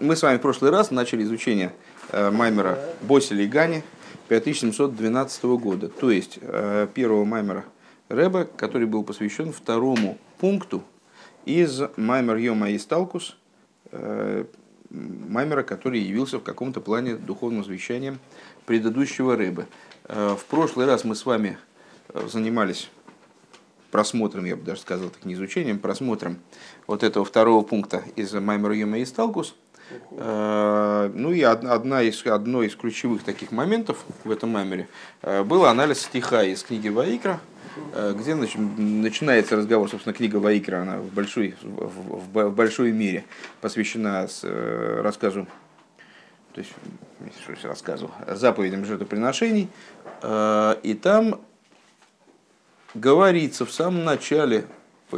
Мы с вами в прошлый раз начали изучение э, Маймера Босили Гани 5712 года, то есть э, первого Маймера Рэба, который был посвящен второму пункту из Маймер Йома и Сталкус, э, Маймера, который явился в каком-то плане духовным завещанием предыдущего Рэба. В прошлый раз мы с вами занимались просмотром, я бы даже сказал, так не изучением, просмотром вот этого второго пункта из Маймер Юма и Сталкус. Э, ну и одна из, одно из ключевых таких моментов в этом маймере э, был анализ стиха из книги Ваикра, э, где начинается разговор, собственно, книга Ваикра, она в большой, в, в, в большой мере посвящена с, рассказу, то есть, что я рассказывал, заповедям жертвоприношений, и там говорится в самом начале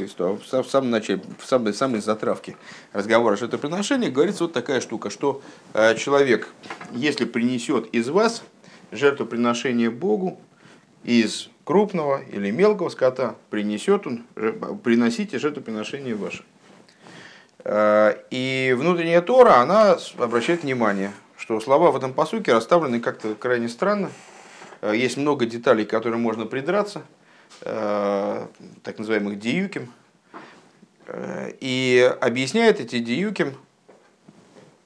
в самом начале, в самой, самой затравке разговора о жертвоприношении, говорится вот такая штука, что э, человек, если принесет из вас жертвоприношение Богу из крупного или мелкого скота, принесет он, приносите жертвоприношение ваше. Э, и внутренняя Тора, она обращает внимание, что слова в этом посуке расставлены как-то крайне странно. Э, есть много деталей, к которым можно придраться – Э, так называемых диюким, э, и объясняет эти диюким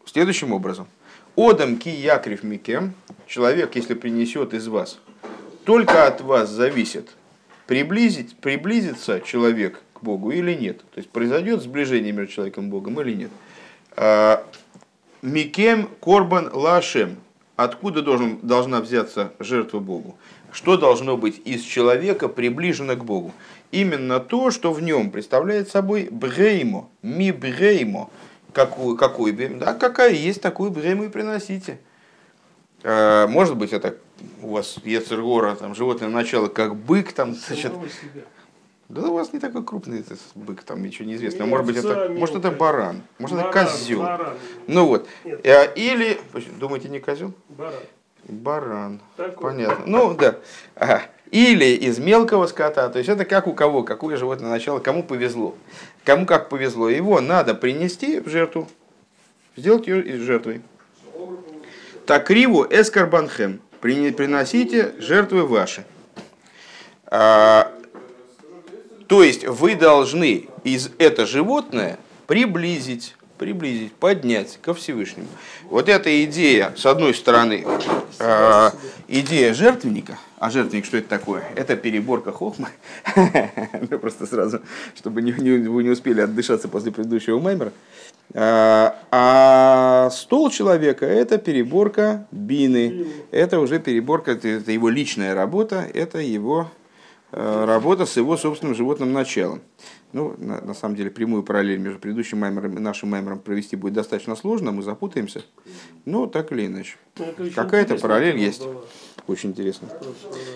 следующим образом. Одам ки якрив микем, человек, если принесет из вас, только от вас зависит, приблизить, приблизится человек к Богу или нет. То есть произойдет сближение между человеком и Богом или нет. Э, микем корбан лашем. Откуда должен, должна взяться жертва Богу? Что должно быть из человека приближено к Богу? Именно то, что в нем представляет собой бреймо, ми бреймо, какую, какую, да, какая есть, такую брейму и приносите. А, может быть, это у вас Ецергора, там, животное начало, как бык, там, значит, да у вас не такой крупный этот бык, там ничего не известно. Может быть, это, может, это баран, может, баран, это козел. Баран. Ну вот. Нет. А, или, думаете, не козел? Баран. Баран. Такой. Понятно. Ну да. Ага. Или из мелкого скота. То есть это как у кого, какое животное начало, кому повезло. Кому как повезло. Его надо принести в жертву. Сделать ее из жертвы. Так криво эскарбанхем. Приносите жертвы ваши. А, то есть вы должны из это животное приблизить приблизить, поднять ко Всевышнему. Вот эта идея, с одной стороны, э, идея жертвенника, а жертвенник что это такое? Это переборка хохмы. Просто сразу, чтобы не, вы не успели отдышаться после предыдущего маймера. А, а стол человека – это переборка бины. Это уже переборка, это его личная работа, это его э, работа с его собственным животным началом. Ну, на, на самом деле, прямую параллель между предыдущим маймером и нашим маймером провести будет достаточно сложно, мы запутаемся. Но так или иначе. Ну, Какая-то параллель есть. Была. Очень интересно.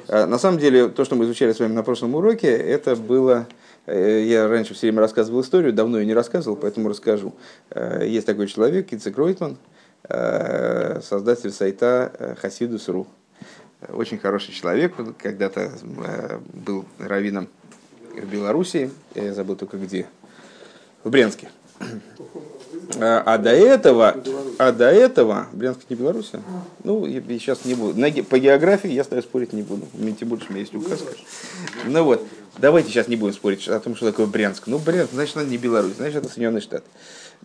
А, на самом деле, то, что мы изучали с вами на прошлом уроке, это было... Э, я раньше все время рассказывал историю, давно ее не рассказывал, поэтому расскажу. Э, есть такой человек, Кицек Ройтман, э, создатель сайта Хасидус.ру. Очень хороший человек, когда-то был раввином в Белоруссии, я забыл только где, в Брянске. А, а до этого, а до этого, Брянск не Белоруссия? Ну, я, сейчас не буду. По географии я с тобой спорить не буду. У меня тем больше у меня есть указка. Ну вот, давайте сейчас не будем спорить о том, что такое Брянск. Ну, Брянск, значит, это не Беларусь, значит, это Соединенный Штат.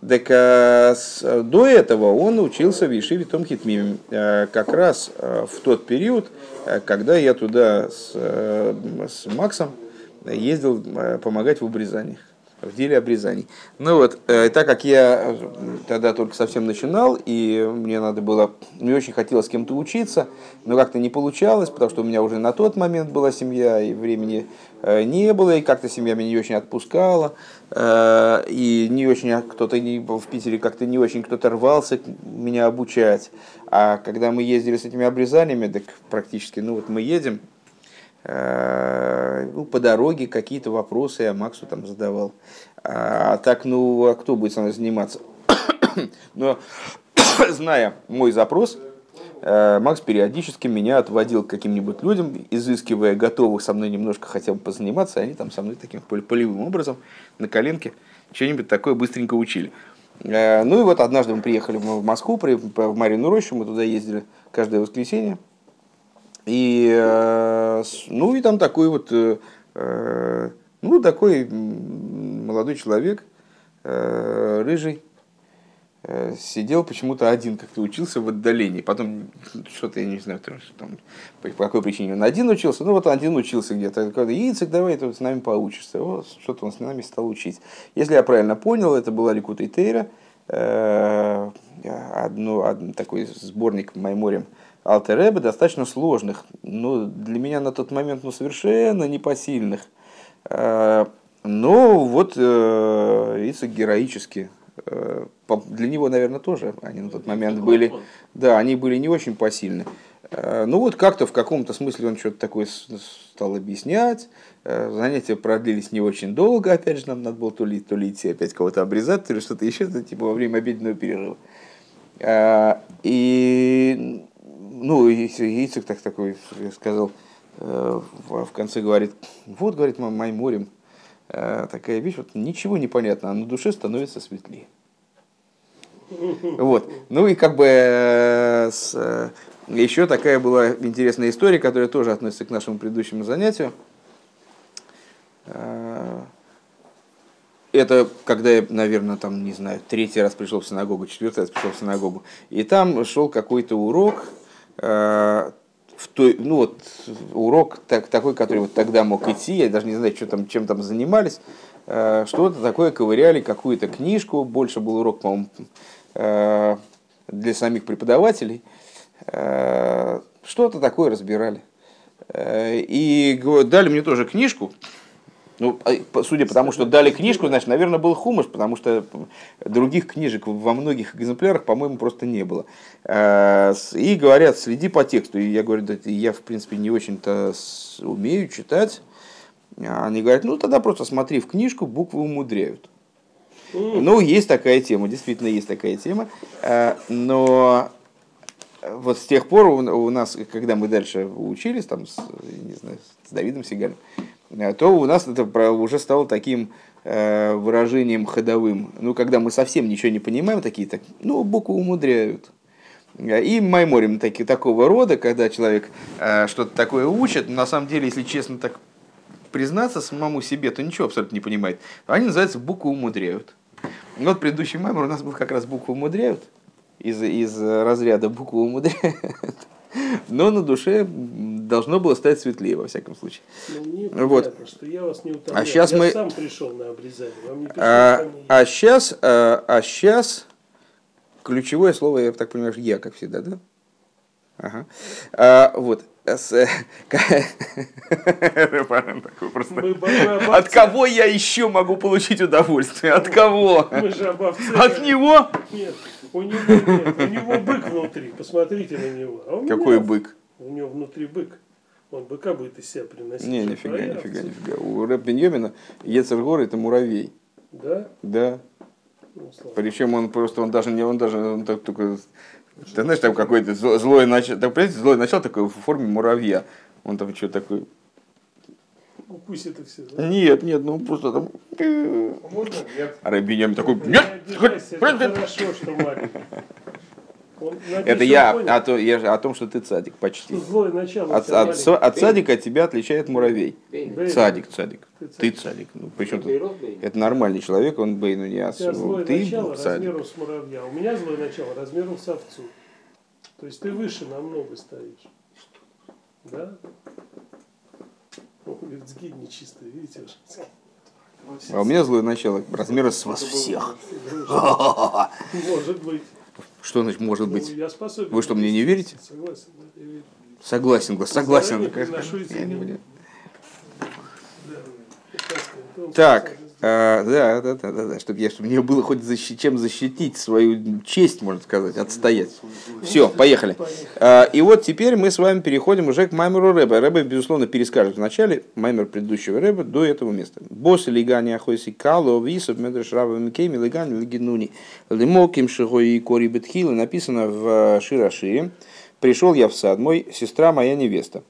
Так а, с, до этого он учился в Ешиве Том Хитмиме, а, как раз а, в тот период, а, когда я туда с, а, с Максом, ездил э, помогать в обрезаниях, в деле обрезаний. Ну вот, э, так как я тогда только совсем начинал, и мне надо было, мне очень хотелось с кем-то учиться, но как-то не получалось, потому что у меня уже на тот момент была семья, и времени э, не было, и как-то семья меня не очень отпускала, и не очень кто-то в Питере как-то не очень кто-то рвался меня обучать. А когда мы ездили с этими обрезаниями, так практически, ну вот мы едем, Э, ну, по дороге какие-то вопросы я Максу там задавал. А так, ну, а кто будет со мной заниматься? Но, зная мой запрос, э, Макс периодически меня отводил к каким-нибудь людям, изыскивая готовых со мной немножко хотя бы позаниматься, они там со мной таким полевым образом на коленке что-нибудь такое быстренько учили. Ну и вот однажды мы приехали в Москву, в Марину Рощу, мы туда ездили каждое воскресенье. И, ну и там такой вот, ну такой молодой человек, рыжий, Э, сидел почему-то один, как-то учился в отдалении. Потом что-то, я не знаю, там, по какой причине он один учился. Ну вот один учился где-то. Яйцек, давай ты с нами поучишься. Вот что-то он с нами стал учить. Если я правильно понял, это была Ликута Тейра. Э, одно, один такой сборник Майморем Алтереба, достаточно сложных. Но для меня на тот момент ну, совершенно непосильных. Э, но вот Ицек героически Э, для него, наверное, тоже они на тот момент были, да, они были не очень посильны. Э, ну вот как-то в каком-то смысле он что-то такое стал объяснять. Э, занятия продлились не очень долго, опять же, нам надо было то ли, то ли идти опять кого-то обрезать, то ли что-то еще, типа во время обеденного перерыва. И, ну, Ицек так такой сказал, в конце говорит, вот, говорит, Майморем, Э, такая вещь, вот ничего не понятно, а на душе становится светлее. Вот. Ну и как бы э, с, э, еще такая была интересная история, которая тоже относится к нашему предыдущему занятию. Это когда я, наверное, там, не знаю, третий раз пришел в синагогу, четвертый раз пришел в синагогу. И там шел какой-то урок в той, ну вот урок так, такой, который вот тогда мог идти, я даже не знаю, что там, чем там занимались, э, что-то такое ковыряли, какую-то книжку, больше был урок, по-моему, э, для самих преподавателей, э, что-то такое разбирали. И дали мне тоже книжку, ну, а, судя по тому, что дали книжку, значит, наверное, был хумыш, потому что других книжек во многих экземплярах, по-моему, просто не было. Э, и говорят, следи по тексту. И я говорю, да, я, в принципе, не очень-то умею читать. Они говорят, ну, тогда просто смотри в книжку, буквы умудряют. Ну, есть такая тема, действительно есть такая тема. Э, но вот с тех пор у нас, когда мы дальше учились, там, с, не знаю, с Давидом Сигалем, Э, то у нас это уже стало таким э, выражением ходовым. Ну, когда мы совсем ничего не понимаем, такие, так, ну, буквы умудряют. Э, и майморим таки, такого рода, когда человек что-то такое учит, на самом деле, если честно так признаться самому себе, то ничего абсолютно не понимает. Они называются буквы умудряют. Вот предыдущий маймор у нас был как раз буквы умудряют, из, из разряда буквы умудряют. Но на душе должно было стать светлее, во всяком случае. Ну, вот. что я вас не А сейчас я мы... сам пришел на обрезание. Вам не а, а, сейчас, а, а сейчас ключевое слово, я так понимаю, я, как всегда, да? Ага. А, вот. От кого я еще могу получить удовольствие? От кого? От него? Нет. У него, нет, у него бык внутри, посмотрите на него. А Какой меня, бык? У него внутри бык. Он быка будет из себя приносить. Не, нифига, нифига, нифига. У Рэб Беньомина Ецергор это муравей. Да? Да. Ну, Причем он просто, он даже не, он даже, он так, только, ты знаешь, там какое-то злое начало, так, злое начало такое в форме муравья. Он там что такой, укусит и все. Да? Нет, нет, ну просто там. Можно? Нет. А Рабинем такой. Нет, хорошо, что это я о, то, я о том, что ты цадик почти. Злое начало. От, от, от цадика тебя отличает муравей. Бейн. Цадик, цадик. Ты цадик. Ты цадик. Ну, причем тут, это нормальный человек, он бейну не злое ты начало цадик. размером с муравья. У меня злое начало размером с овцу. То есть ты выше намного стоишь. Да? Говорит, сгиб нечистый, видите? А у меня злое начало размера с вас всех. Может быть. Что значит может быть? Ну, способен. Вы что, мне не верите? Согласен. Согласен, согласен. Так, а, да, да, да, да, да, чтобы, я, чтобы мне было хоть защи, чем защитить свою честь, можно сказать, отстоять. Все, поехали. А, и вот теперь мы с вами переходим уже к Маймеру Рэбе. Рэбе, безусловно, перескажет вначале Маймер предыдущего Рэбе до этого места. Босс лигани ахойси кало висов медреш раба микейми лигани лигинуни лимоким шигои кори бетхила написано в э, Ширашире. Пришел я в сад, мой сестра моя невеста.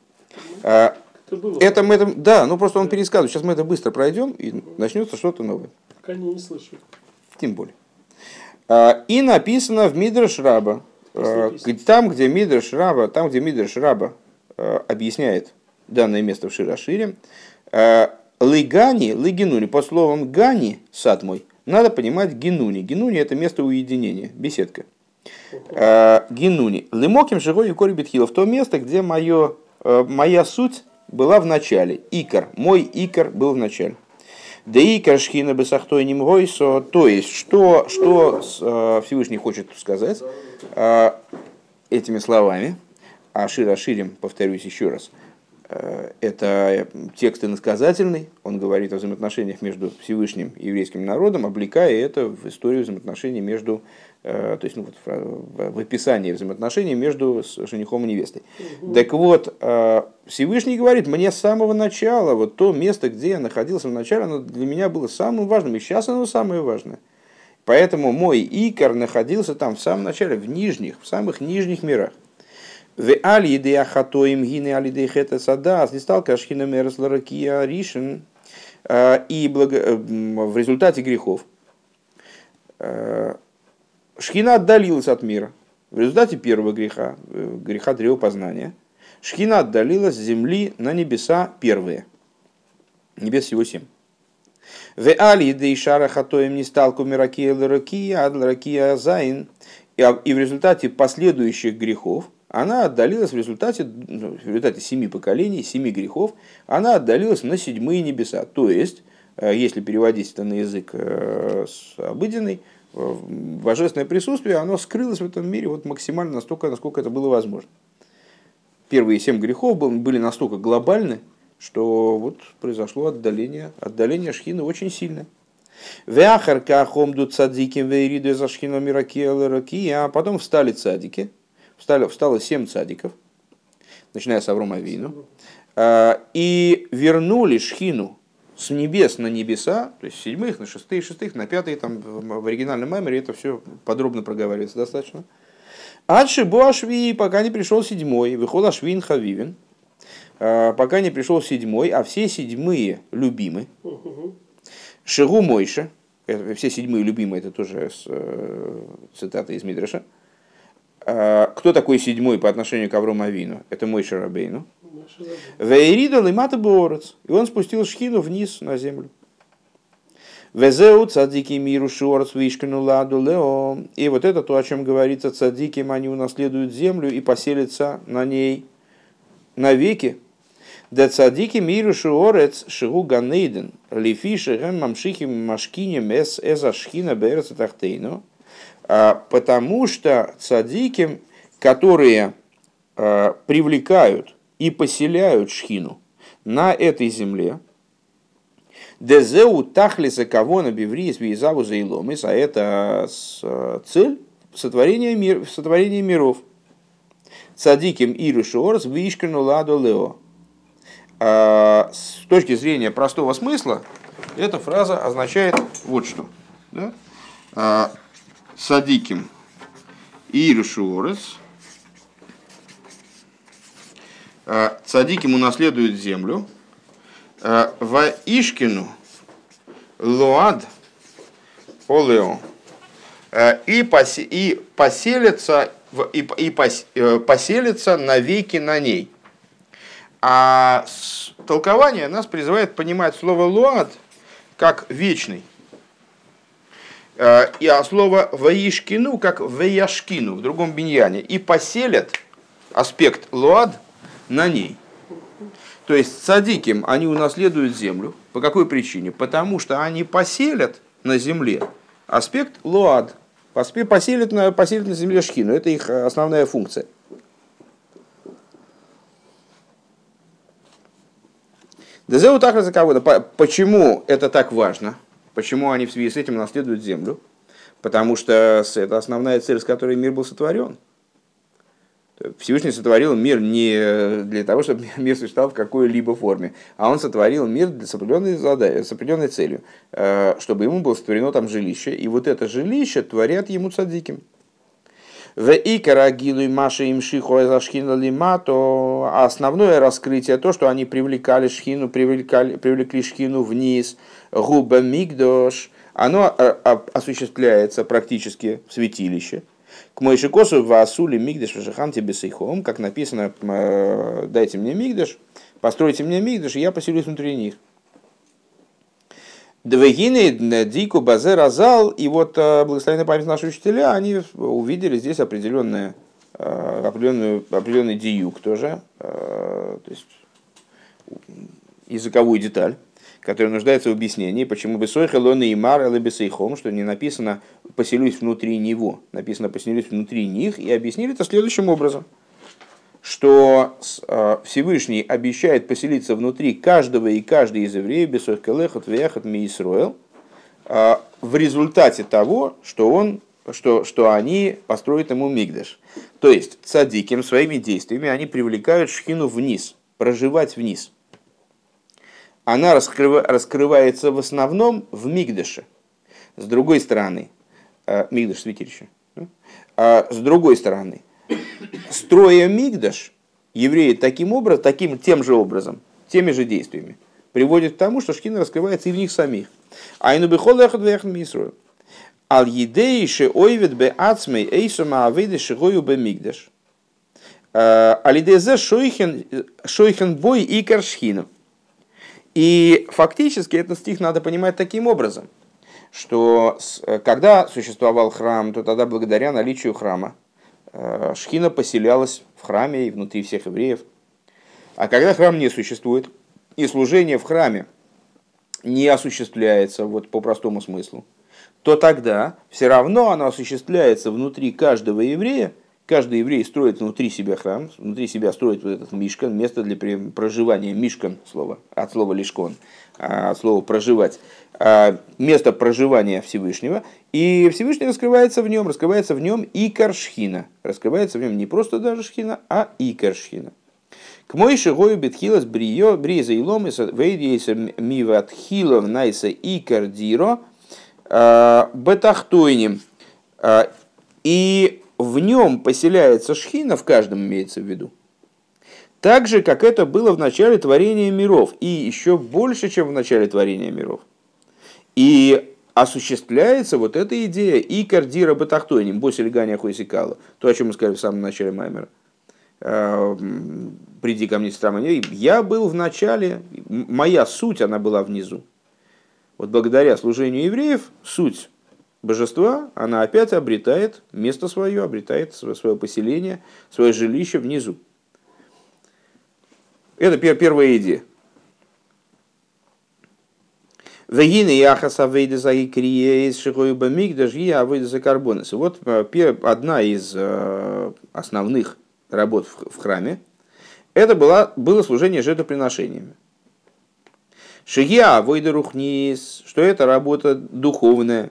А, это мы это, да, ну просто он пересказывает. Сейчас мы это быстро пройдем и начнется что-то новое. Пока не слышу. Тем более. А, и написано в Мидрш Раба, там, где Мидрш Раба, там, где Мидрш Раба объясняет данное место в Широшире, Лыгани, лыгинуни, по словам гани, сад мой, надо понимать генуни. Генуни это место уединения, беседка. Генуни. Лымоким живой и кори в то место, где мое, моя суть была в начале. Икор. Мой икор был в начале. Да икор шхина бесахтой ним гойсо. То есть, что, что э, Всевышний хочет сказать э, этими словами. А широ ширим, повторюсь еще раз. Э, это текст иносказательный, он говорит о взаимоотношениях между Всевышним и еврейским народом, облекая это в историю взаимоотношений между, э, то есть ну, вот в описании взаимоотношений между женихом и невестой. Угу. Так вот, э, Всевышний говорит, мне с самого начала, вот то место, где я находился в начале, оно для меня было самым важным, и сейчас оно самое важное. Поэтому мой икор находился там в самом начале, в нижних, в самых нижних мирах. В али идея хатоим гины али идея хета садас, не стал кашхина мерсларакия ришен, э, и благо... Э, в результате грехов э, Шхина отдалилась от мира. В результате первого греха, греха древа познания, Шхина отдалилась с земли на небеса первые. Небес всего семь. ועל ידי שאר חטאים נסתלקה מרקיע לרקיע, עד לרקיע זיין. И в результате последующих грехов, она отдалилась в результате, ну, в результате семи поколений, семи грехов, она отдалилась на седьмые небеса. То есть, э, если переводить это на язык э, обыденный, э, божественное присутствие, оно скрылось в этом мире вот максимально настолько, насколько это было возможно. Первые семь грехов были настолько глобальны, что вот произошло отдаление, отдаление шхины очень сильное. Вяхарка хомду цадиким вейриду за мираки а потом встали цадики, встали, встало семь цадиков, начиная с Аврома Вину, а, и вернули Шхину с небес на небеса, то есть седьмых на шестые, шестых на пятые, там в оригинальном меморе это все подробно проговаривается достаточно. Адши Буашви, пока не пришел седьмой, выхол Ашвин Хавивин, а, пока не пришел седьмой, а все седьмые любимы. Шигу Мойша, все седьмые любимые, это тоже э, цитата из Мидраша. А, кто такой седьмой по отношению к Аврому Авину? Это мой Шарабейну. Вейрида лимата борец. И он спустил шхину вниз на землю. Везеу цадики миру шорц вишкину ладу лео. И вот это то, о чем говорится, цадики они унаследуют землю и поселятся на ней навеки. Да цадики миру шорец шигу ганейден. Лифиши гэм машкинем эс эза шхина берец тахтейну. А, потому что цадики, которые а, привлекают и поселяют шхину на этой земле, Дезеу тахлиса кого на биврис визаву заиломис, а это цель сотворения, мир, сотворения миров. Цадиким иру шорс вишкану ладо лео. А, с точки зрения простого смысла, эта фраза означает вот что. Да? Садиким и решуорес. Цадиким унаследует землю. А, в Ишкину Луад Олео. А, и, посе, и поселится и, и пос, э, поселится навеки на ней. А толкование нас призывает понимать слово луад как вечный. Э, и а слово «ваишкину» как «ваяшкину» в другом биньяне. И поселят аспект луад на ней. То есть садиким они унаследуют землю. По какой причине? Потому что они поселят на земле аспект луад. Поселят на, поселят на земле шкину. Это их основная функция. Дезеу так за кого-то. Почему это так важно? Почему они в связи с этим наследуют землю? Потому что это основная цель, с которой мир был сотворен. Всевышний сотворил мир не для того, чтобы мир существовал в какой-либо форме, а он сотворил мир с определенной, задачей, с определенной целью, э, чтобы ему было сотворено там жилище. И вот это жилище творят ему цадиким. В Икарагилу и Маша им шиху зашхина лимато. А основное раскрытие то, что они привлекали шхину, привлекали, привлекли шхину вниз – Губа Мигдош, оно осуществляется практически в святилище. К Мойшикосу в Асуле Мигдеш Вашаханте Бесейхом, как написано, дайте мне Мигдеш, постройте мне Мигдеш, и я поселюсь внутри них. Двегины Дику Базер Азал, и вот благословенная память наших учителя, они увидели здесь определенное, определенную, определенный диюк тоже, то есть языковую деталь, которая нуждается в объяснении, почему бы Сойхелон и Мар Бесейхом, что не написано «поселюсь внутри него», написано «поселюсь внутри них», и объяснили это следующим образом, что э, Всевышний обещает поселиться внутри каждого и каждой из евреев, Бесойхелехот, Вехот, Миисроэл, э, в результате того, что он что, что они построят ему мигдаш. То есть цадиким своими действиями они привлекают шхину вниз, проживать вниз – она раскрыва, раскрывается в основном в Мигдаше. С другой стороны, э, Мигдаш святилище. А с другой стороны, строя Мигдаш, евреи таким образом, таким тем же образом, теми же действиями, приводит к тому, что шкина раскрывается и в них самих. Айну бихол эхад вехн мисру. Ал едейше ойвет бе ацмей эйсума авейде шигою бе мигдаш. Э, Алидезе шойхен бой и каршхинов. И фактически этот стих надо понимать таким образом, что э, когда существовал храм, то тогда благодаря наличию храма э, Шхина поселялась в храме и внутри всех евреев. А когда храм не существует, и служение в храме не осуществляется вот по простому смыслу, то тогда все равно оно осуществляется внутри каждого еврея Каждый еврей строит внутри себя храм, внутри себя строит вот этот мишкан, место для проживания, мишкан слово, от слова лишкон, а, от слова проживать, а, место проживания Всевышнего, и Всевышний раскрывается в нем, раскрывается в нем и каршхина, раскрывается в нем не просто даже шхина, а и каршхина. К мой шигою бетхилас брио, бриза и ломиса, вейдейса миватхилов найса и кардиро, бетахтойним. И в нем поселяется шхина, в каждом имеется в виду, так же, как это было в начале творения миров, и еще больше, чем в начале творения миров. И осуществляется вот эта идея и кардира батахтойним, босильганя хойсикала, то, о чем мы сказали в самом начале Маймера. А, Приди ко мне, сестра моя, я был в начале, моя суть, она была внизу. Вот благодаря служению евреев, суть божества, она опять обретает место свое, обретает свое поселение, свое жилище внизу. Это первая идея. Вегины яхаса вейда за икриес шихоюба мигдаш и авейда за карбонес. Вот э, одна из э, основных работ в храме, это было, было служение жертвоприношениями. Шигия авойда рухнис, что это работа духовная,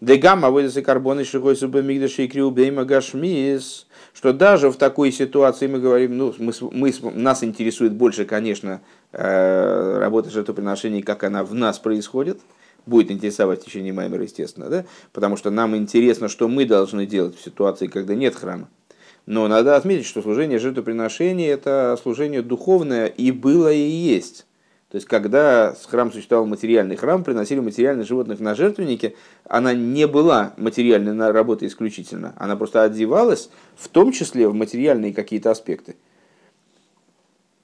Дегамма выдасы карбоны шигой субы мигдаши и криубейма гашмис, что даже в такой ситуации мы говорим, ну, мы, мы, нас интересует больше, конечно, э, работа жертвоприношений, как она в нас происходит, будет интересовать в течение Маймера, естественно, да? потому что нам интересно, что мы должны делать в ситуации, когда нет храма. Но надо отметить, что служение жертвоприношений – это служение духовное и было и есть. То есть, когда храм существовал материальный храм, приносили материальных животных на жертвенники, она не была материальной работой исключительно. Она просто одевалась, в том числе в материальные какие-то аспекты.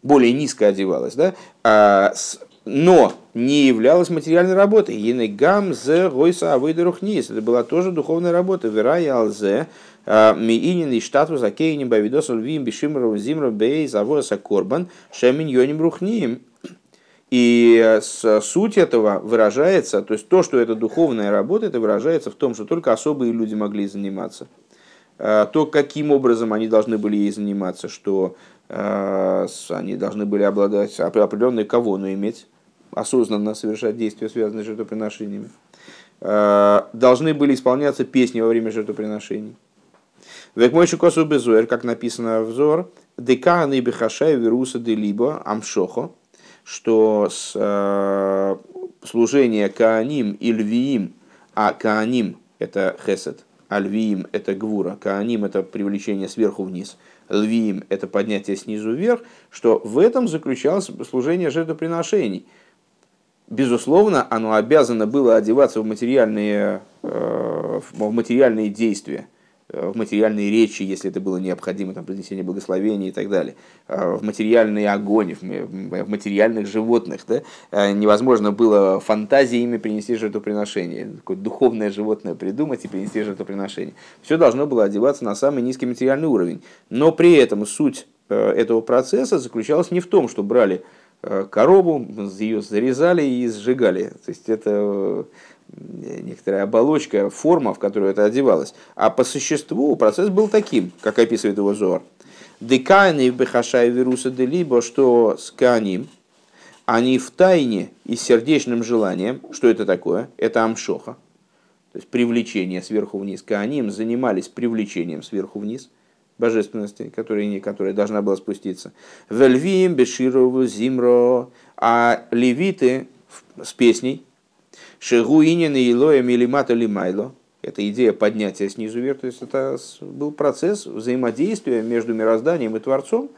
Более низко одевалась, да? А, но не являлась материальной работой. Енегам зе гойса авойдерухнис. Это была тоже духовная работа. Вера и алзе. А, Миинин и штату закейним бавидос львим бешимров зимров бей завоса корбан шемин йоним рухниим. И суть этого выражается, то есть то, что это духовная работа, это выражается в том, что только особые люди могли заниматься. А, то, каким образом они должны были ей заниматься, что а, они должны были обладать определенной кого, но иметь осознанно совершать действия, связанные с жертвоприношениями. А, должны были исполняться песни во время жертвоприношений. Век мой косу безуэр, как написано в Зор, деканы бехашай вируса де либо амшохо, что с, э, служение Кааним и Львиим, а Кааним – это Хесед, а Львиим – это Гвура, Кааним – это привлечение сверху вниз, Львиим – это поднятие снизу вверх, что в этом заключалось служение жертвоприношений. безусловно, оно обязано было одеваться в материальные, э, в материальные действия, в материальные речи, если это было необходимо, там, принесение благословения и так далее, э, в материальный огонь, в материальных животных. Да? Невозможно было фантазиями принести жертвоприношение, какое духовное животное придумать и принести жертвоприношение. Все должно было одеваться на самый низкий материальный уровень. Но при этом суть этого процесса заключалась не в том, что брали Э, корову, ее зарезали и сжигали. То есть это э, некоторая оболочка, форма, в которую это одевалось. А по существу процесс был таким, как описывает его Зор. Декайны бехашай вируса либо что с каним, они в тайне и сердечным желанием, что это такое? Это амшоха, то есть привлечение сверху вниз. Кааним занимались привлечением сверху вниз – божественности, которая, которая должна была спуститься. Вельвием, Беширову, Зимро, а левиты с песней, Шегуинин и Илоя Милимата Лимайло, это идея поднятия снизу вверх, то есть это был процесс взаимодействия между мирозданием и Творцом,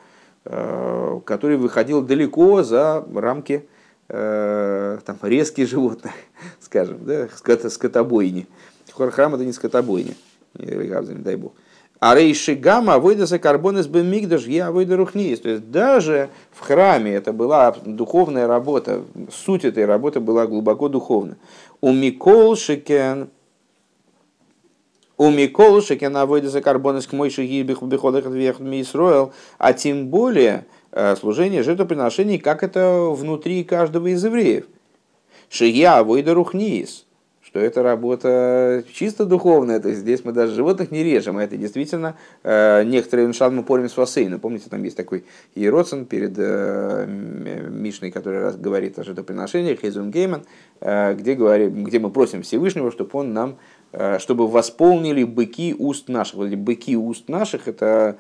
э, который выходил далеко за рамки э, там, резких животных, скажем, да, скотобойни. Храм это не скотобойня, дай бог. А рейши гамма выйдется карбон из бемигдаш, я выйду рухниес. То есть даже в храме это была духовная работа, суть этой работы была глубоко духовна. У Микол Шекен, у Микол Шекен а выйдется карбон из к мой шагибих бихолах Исроил, а тем более э, служение жертвоприношений, как это внутри каждого из евреев. Шия выйду рухниес что это работа чисто духовная, то есть здесь мы даже животных не режем, а это действительно э, некоторые иншан мы порим с васейна. Помните, там есть такой Иероцин перед э, Мишной, который раз говорит о жертвоприношениях, Хейзун Гейман, э, где, говорим, где мы просим Всевышнего, чтобы он нам, э, чтобы восполнили быки уст наших. Вот эти быки уст наших, это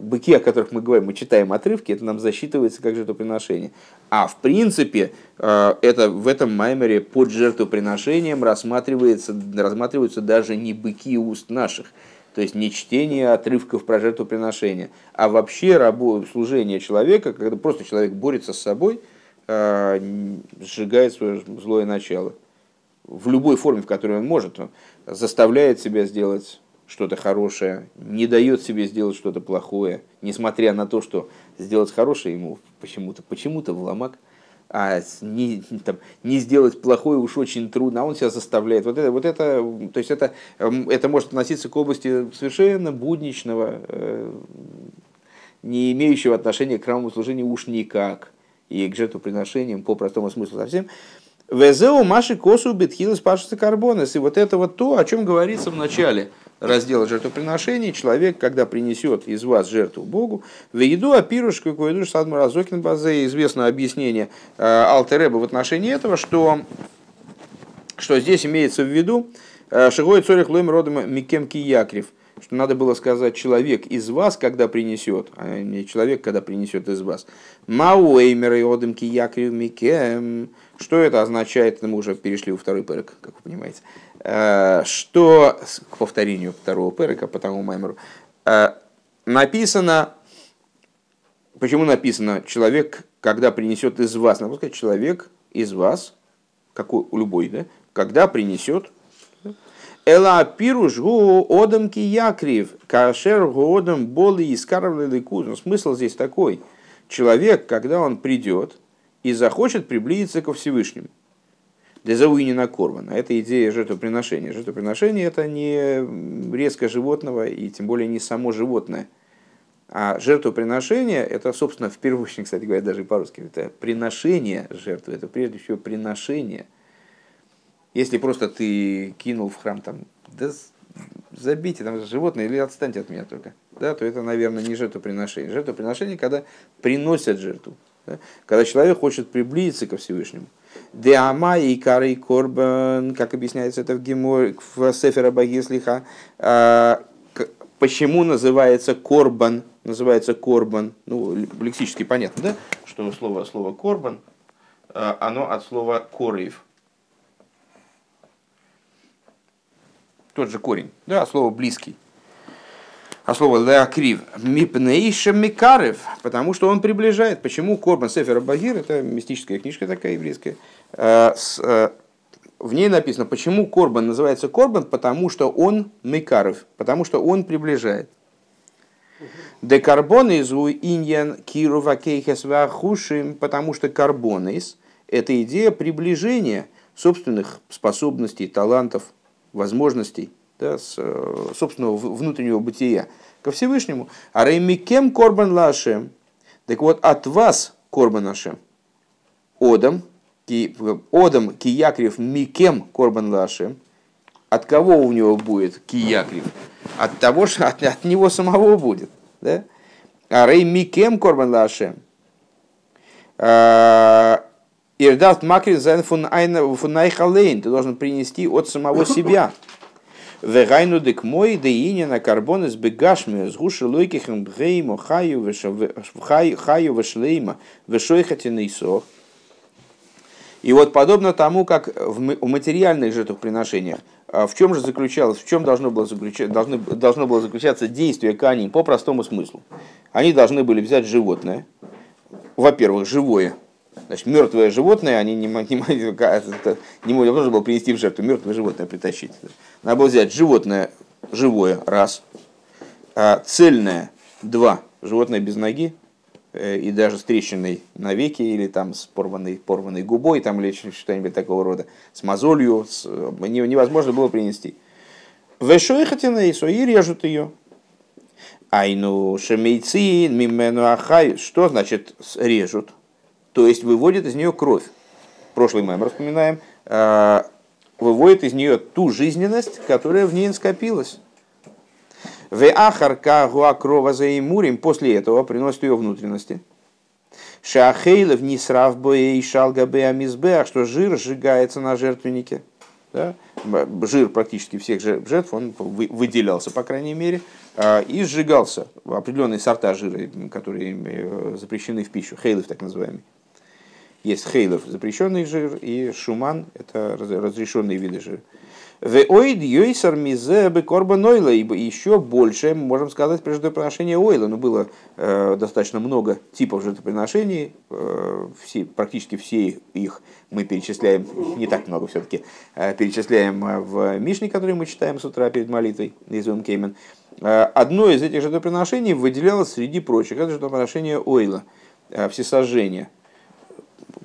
быки, о которых мы говорим, мы читаем отрывки, это нам засчитывается как жертвоприношение. А в принципе, э, это, в этом маймере под жертвоприношением рассматривается, рассматриваются даже не быки уст наших, то есть не чтение отрывков про жертвоприношение, а вообще рабо, служение человека, когда просто человек борется с собой, э, сжигает свое злое начало. В любой форме, в которой он может, он заставляет себя сделать что-то хорошее, не дает себе сделать что-то плохое, несмотря на то, что сделать хорошее ему почему-то почему-то вломак, а не, там, не сделать плохое уж очень трудно, а он себя заставляет. Вот это, вот это, то есть это, эм, это может относиться к области совершенно будничного, э, не имеющего отношения к храмовому служению уж никак, и к жертвоприношениям по простому смыслу совсем. Везеу маши косу бетхилас пашется карбонес. И вот это вот то, о чем говорится в начале – раздела жертвоприношений, человек, когда принесет из вас жертву Богу, в еду опируш, какой душ садмаразокин базе, известно объяснение э, Алтереба в отношении этого, что, что здесь имеется в виду э, Шигой Цорих Лойм родом Микем Киякрив, что надо было сказать человек из вас, когда принесет, а не человек, когда принесет из вас. Мауэймер и Одем Киякрив Микем. Что это означает? Мы уже перешли во второй порядок, как вы понимаете. Э, что, к повторению второго перека по тому маймеру, э, написано, почему написано, человек, когда принесет из вас, надо сказать, человек из вас, какой, любой, да, когда принесет, Эла пируш гу одам ки якрив, кашер гу одам боли и скарвли Смысл здесь такой. Человек, когда он придет и захочет приблизиться ко Всевышнему, Дезауинина Корбана. Это идея жертвоприношения. Жертвоприношение это не резко животного и тем более не само животное. А жертвоприношение, это, собственно, в первую очередь, кстати говоря, даже по-русски, это приношение жертвы, это прежде всего приношение. Если просто ты кинул в храм там, да забейте там животное или отстаньте от меня только, да, то это, наверное, не жертвоприношение. Жертвоприношение, когда приносят жертву, да, когда человек хочет приблизиться ко Всевышнему. Деама и Кары Корбан, как объясняется это в Гемор, в Сефера Багислиха, а, почему называется Корбан, называется Корбан, ну, лексически понятно, да, что слово, слово Корбан, а, оно от слова Кореев. Тот же корень, да, слово близкий. А слово леакрив мипнейша микарев, потому что он приближает. Почему Корбан Сефер Багир, это мистическая книжка такая еврейская, в ней написано, почему Корбан называется Корбан, потому что он мекаров, потому что он приближает. Декарбонис у иньян кирува кейхес потому что карбонис – это идея приближения собственных способностей, талантов, возможностей, да, с, собственного внутреннего бытия ко Всевышнему. А реймикем корбан лашем. Так вот, от вас корбан нашем. Одам, ки, одам киякрив микем корбан лашем. От кого у него будет киякрив? От того, что от, от него самого будет. Да? А рей микем корбан лашем. Ирдафт макрин зайн фун айхалейн. Ты должен принести от самого себя. Вегайну дек мой деине на карбон из бегашми с гуши лойкихем бгейму хаю вешлейма вешойхатиный сох. И вот подобно тому, как в материальных жертвоприношениях, а в чем же заключалось, в чем должно было, заключаться, должно, должно было заключаться действие Кани по простому смыслу? Они должны были взять животное, во-первых, живое, Значит, мертвое животное, они не, не, не, не нужно было принести в жертву, мертвое животное притащить. Надо было взять животное живое, раз, а цельное, два, животное без ноги, э, и даже с трещиной на веке, или там с порванной, порванной губой, там, или что-нибудь такого рода, с мозолью, с, невозможно было принести. Вешойхатина и и режут ее. Айну шемейци мимену ахай. Что значит режут? То есть выводит из нее кровь. Прошлый мы вспоминаем, а, выводит из нее ту жизненность, которая в ней скопилась. В ахарка гуакрова за имурим после этого приносит ее внутренности. Шахейлов не срав и шалгабе амизбеах, что жир сжигается на жертвеннике. Да? Жир практически всех жертв, он выделялся, по крайней мере, а, и сжигался. Определенные сорта жира, которые э, запрещены в пищу, хейлов так называемый. Есть хейлов, запрещенный жир, и шуман, это разрешенные виды жира. Веоид йойсар мизе корбан ойла, ибо еще больше, можем сказать, при жертвоприношении ойла. Но было э, достаточно много типов жертвоприношений, э, все, практически все их мы перечисляем, не так много все-таки, э, перечисляем э, в Мишне, который мы читаем с утра перед молитвой, Изум Кеймен. Э, одно из этих жертвоприношений выделялось среди прочих, это жертвоприношение ойла, э, всесожжения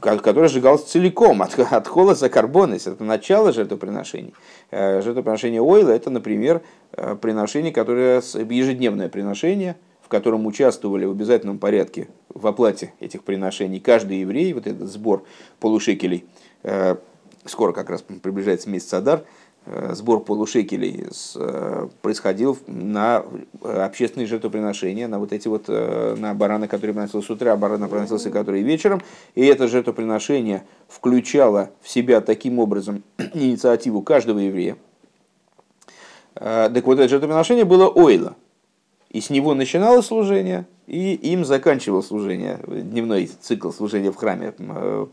которая сжигалась целиком от, от холоса карбонис. Это начало жертвоприношений. Э, жертвоприношение ойла – это, например, э, приношение, которое ежедневное приношение, в котором участвовали в обязательном порядке в оплате этих приношений каждый еврей, вот этот сбор полушекелей, э, скоро как раз приближается месяц Адар – сбор полушекелей э, происходил на общественные жертвоприношения, на вот эти вот, э, на барана, который приносился с утра, барана приносился который вечером. И это жертвоприношение включало в себя таким образом инициативу каждого еврея. Так вот, это жертвоприношение было ойла. И с него начиналось служение, и им заканчивалось служение, дневной цикл служения в храме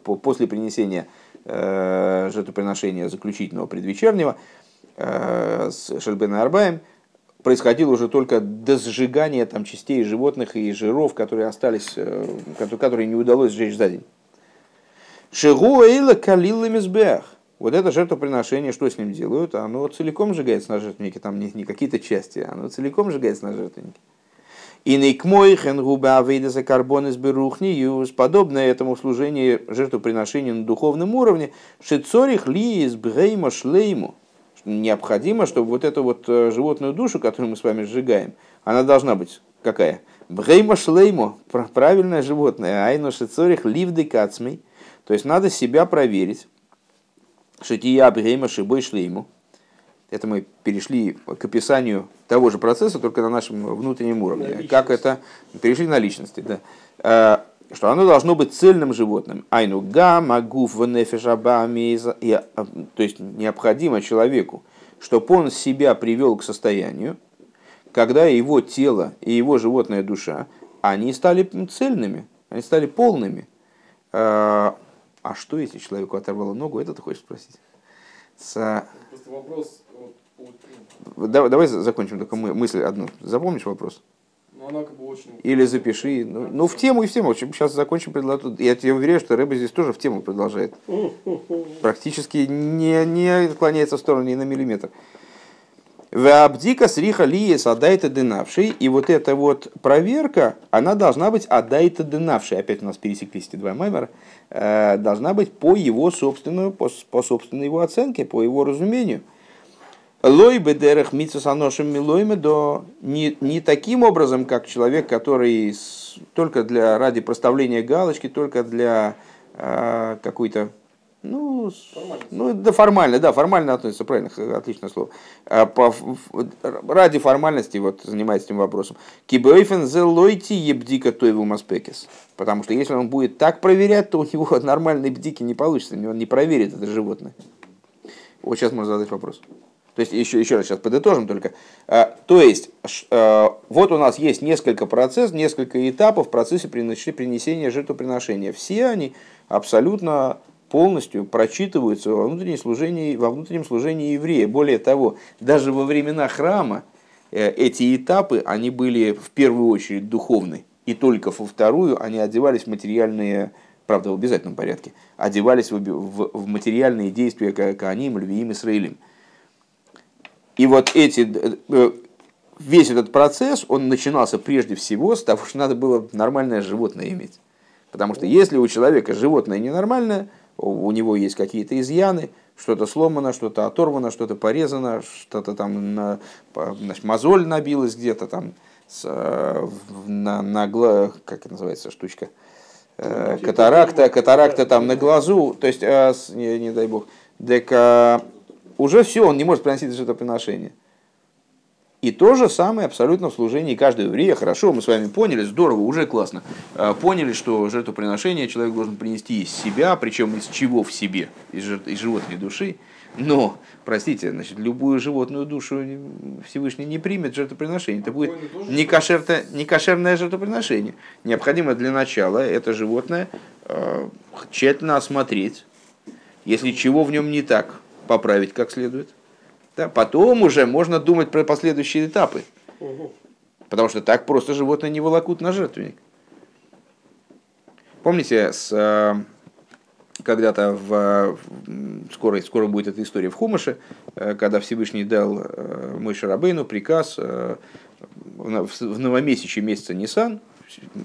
после принесения Э, жертвоприношения заключительного предвечернего э, с Шельбен Арбаем происходило уже только до сжигания там, частей животных и жиров, которые остались, э, которые не удалось сжечь за день. Шигу эйла калилла мизбех. Вот это жертвоприношение, что с ним делают? Оно целиком сжигается на жертвеннике, там не, не какие-то части, оно целиком сжигается на жертвеннике. И нейкмой хенгуба авейда за карбон из берухниюс, подобное этому служению жертвоприношению на духовном уровне, шицорих ли из бгейма шлейму. Необходимо, чтобы вот эту вот э, животную душу, которую мы с вами сжигаем, она должна быть какая? Бгейма шлейму, правильное животное, айну шицорих ливды кацмей. То есть надо себя проверить. Шития бгейма шибой шлейму это мы перешли к описанию того же процесса, только на нашем внутреннем уровне. Как это? Перешли на личности, да. А, что оно должно быть цельным животным. Айну гамма гуф венефишабами. А, то есть необходимо человеку, чтобы он себя привел к состоянию, когда его тело и его животная душа, они стали цельными, они стали полными. А, а что, если человеку оторвало ногу? Это ты хочешь спросить? С... Просто вопрос давай, давай закончим только мы, мысль одну. Запомнишь вопрос? Ну, Или запиши. Ну, ну, в тему и в тему. Сейчас закончим предложение. Я тебе уверяю, что Рэба здесь тоже в тему продолжает. Практически не, не отклоняется в сторону ни на миллиметр. Вабдика сриха лиес адайта дынавший. И вот эта вот проверка, она должна быть адайта дынавший. Опять у нас пересеклись эти два маймера. Э, должна быть по его собственную, по, по собственной его оценке, по его разумению. Лой бедерах митсусаношим милойме до не, не таким образом, как человек, который только для ради проставления галочки, только для э, какой-то ну, ну, да, формально, да, формально относится, правильно, отличное слово. А, по, ради формальности вот занимается этим вопросом. Кибейфен зелойти ебдика тойву маспекис. Потому что если он будет так проверять, то у него нормальной бдики не получится, он не проверит это животное. Вот сейчас можно задать вопрос. То есть, еще, еще раз сейчас подытожим только. А, то есть, а, вот у нас есть несколько процессов, несколько этапов в процессе принесения жертвоприношения. Все они абсолютно полностью прочитываются во внутреннем служении, во внутреннем служении еврея. Более того, даже во времена храма э, эти этапы, они были в первую очередь духовны. И только во вторую они одевались в материальные, правда в обязательном порядке, одевались в, в, в материальные действия Кааним, Львиим, Исраилем. И вот эти, э, весь этот процесс, он начинался прежде всего с того, что надо было нормальное животное иметь. Потому что если у человека животное ненормальное, у него есть какие-то изъяны, что-то сломано, что-то оторвано, что-то порезано, что-то там на, значит, мозоль набилась где-то там с, на, на как это называется штучка, э, катаракта, катаракта там на глазу, то есть, э, не, не дай бог, так уже все, он не может приносить жертвоприношение. И то же самое абсолютно в служении каждого еврея. Хорошо, мы с вами поняли, здорово, уже классно. А, поняли, что жертвоприношение человек должен принести из себя, причем из чего в себе? Из, жертв, из животной души. Но, простите, значит, любую животную душу Всевышний не примет жертвоприношение. Это будет не, кошерто, не кошерное жертвоприношение. Необходимо для начала это животное э, тщательно осмотреть. Если чего в нем не так, поправить как следует да, потом уже можно думать про последующие этапы. Потому что так просто животное не волокут на жертвенник. Помните, с, э, когда-то в, скоро, скоро будет эта история в Хумаше, э, когда Всевышний дал э, мой Шарабейну приказ в новомесячье месяца Нисан,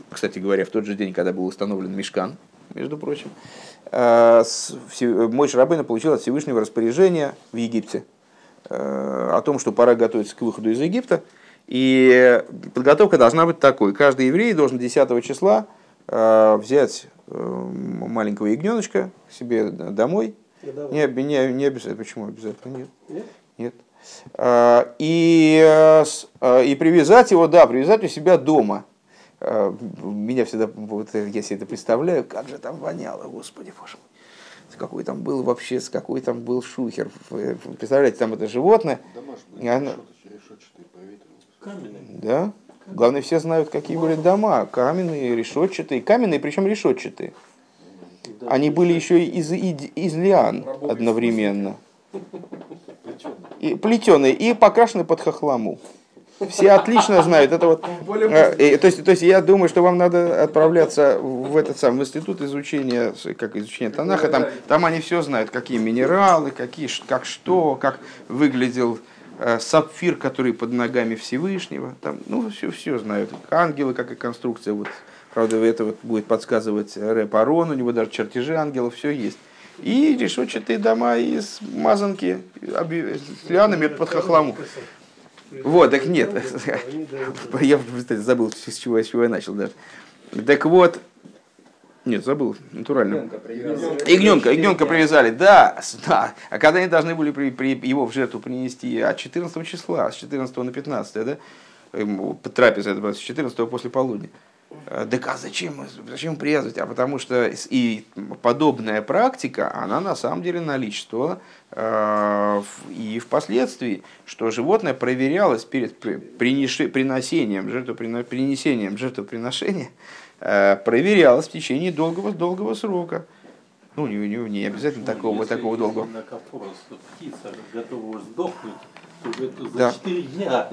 кстати говоря, в тот же день, когда был установлен Мешкан, между прочим, мой Шарабейну получил от Всевышнего распоряжение в Египте – Э, о том, что пора готовиться к выходу из Египта. И подготовка должна быть такой. Каждый еврей должен 10 числа э, взять э, маленького ягненочка себе домой. Не, не, не обязательно. Почему обязательно? Нет. Нет? Нет. И, и привязать его, да, привязать у себя дома. Меня всегда, вот, я себе это представляю, как же там воняло, господи боже мой какой там был вообще, с какой там был шухер. Представляете, там это животное. Оно... Да? Главное, все знают, какие были дома. Каменные, решетчатые. Каменные, причем решетчатые. Они были еще из, из, из лиан одновременно. И плетеные, и покрашены под хохлому. Все отлично знают. Это вот, э, то, есть, то есть я думаю, что вам надо отправляться в этот самый институт изучения, как изучение Танаха. Там, там они все знают, какие минералы, какие, как что, как выглядел э, сапфир, который под ногами Всевышнего. Там, ну, все, все знают. Ангелы, как и конструкция. Вот, правда, это вот будет подсказывать Рэп Арон, у него даже чертежи ангелов, все есть. И решетчатые дома из мазанки с лианами под хохламу. Вот, так нет. Я забыл, с чего, с чего я начал даже. Так вот, нет, забыл, натурально. Ягненка, ягненка привязали, да, да. А когда они должны были при, при его в жертву принести от 14 числа, с 14 на 15, да? Трапеза, это с 14 после полудня. Э, так а зачем, зачем привязывать? А потому что и подобная практика, она на самом деле наличествовала и впоследствии, что животное проверялось перед приношением, жертвопринесением жертвоприношения, э, проверялось в течение долгого, долгого срока. Ну, не, не, не обязательно такого, такого долгого. птица готова сдохнуть, за да. 4 дня.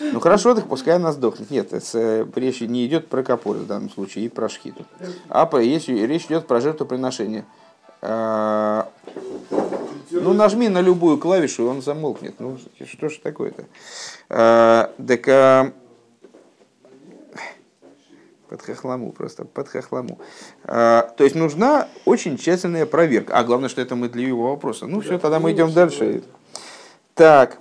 Ну хорошо, так пускай она сдохнет. Нет, это, речь не идет про капоры в данном случае и про шхиту. А про, речь, речь идет про жертвоприношение. Ну, нажми на любую клавишу, и он замолкнет. Ну, что ж такое-то? А, так, а, под хохламу просто, под хохламу. А, то есть нужна очень тщательная проверка. А главное, что это мы для его вопроса. Ну все, тогда мы идем дальше. Так.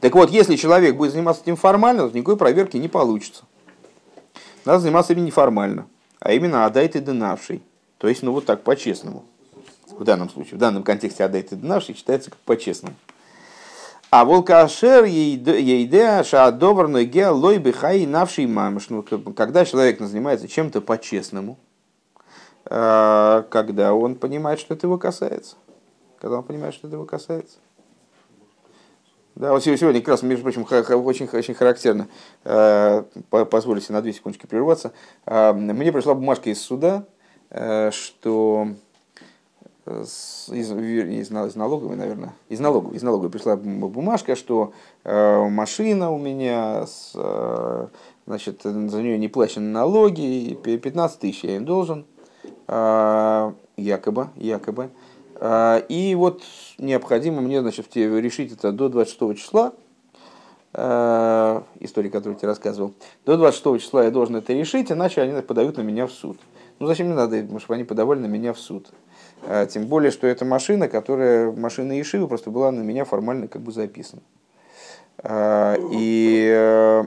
Так вот, если человек будет заниматься этим формально, то никакой проверки не получится. Надо заниматься им неформально, а именно отдай ты дынавший. То есть, ну вот так, по-честному. В данном случае, в данном контексте отдай ты дынавший считается как по-честному. А волкашер ейдеа шаадоварной геа лой бихай навший мамыш. Ну, когда человек занимается чем-то по-честному, э, когда он понимает, что это его касается. Когда он понимает, что это его касается. Да, вот сегодня как раз, между прочим, очень, очень характерно, э, позволите на две секундочки прерваться, э, мне пришла бумажка из суда, что из, из, из налоговой, наверное, из налоговой, из налоговой пришла бумажка, что э, машина у меня, с, э, значит, за нее не плачены налоги, 15 тысяч я им должен, э, якобы, якобы. Э, и вот необходимо мне, значит, решить это до 26 числа, э, история, которую я тебе рассказывал, до 26 числа я должен это решить, иначе они подают на меня в суд. Ну зачем мне надо, чтобы они подавали на меня в суд? А, тем более, что это машина, которая, машина Ишивы просто была на меня формально как бы записана. А, и э,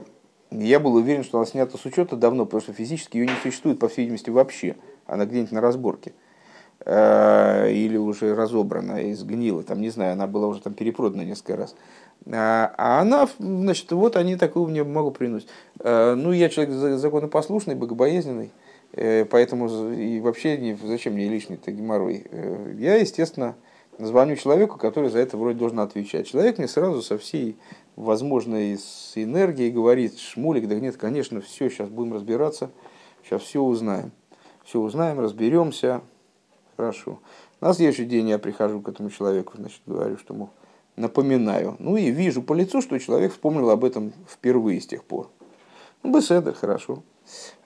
я был уверен, что она снята с учета давно, потому что физически ее не существует, по всей видимости, вообще. Она где-нибудь на разборке. А, или уже разобрана и сгнила, там, не знаю, она была уже там перепродана несколько раз. А она, значит, вот они такую мне могу приносить. Ну, я человек законопослушный, богобоязненный. Э, поэтому и вообще не, зачем мне лишний-то геморрой. Э, я, естественно, звоню человеку, который за это вроде должен отвечать. Человек мне сразу со всей возможной с энергией говорит, Шмулик, да нет, конечно, все, сейчас будем разбираться, сейчас все узнаем. Все узнаем, разберемся. Хорошо. На следующий день я прихожу к этому человеку, значит, говорю, что ему напоминаю. Ну и вижу по лицу, что человек вспомнил об этом впервые с тех пор. Ну, беседа, хорошо.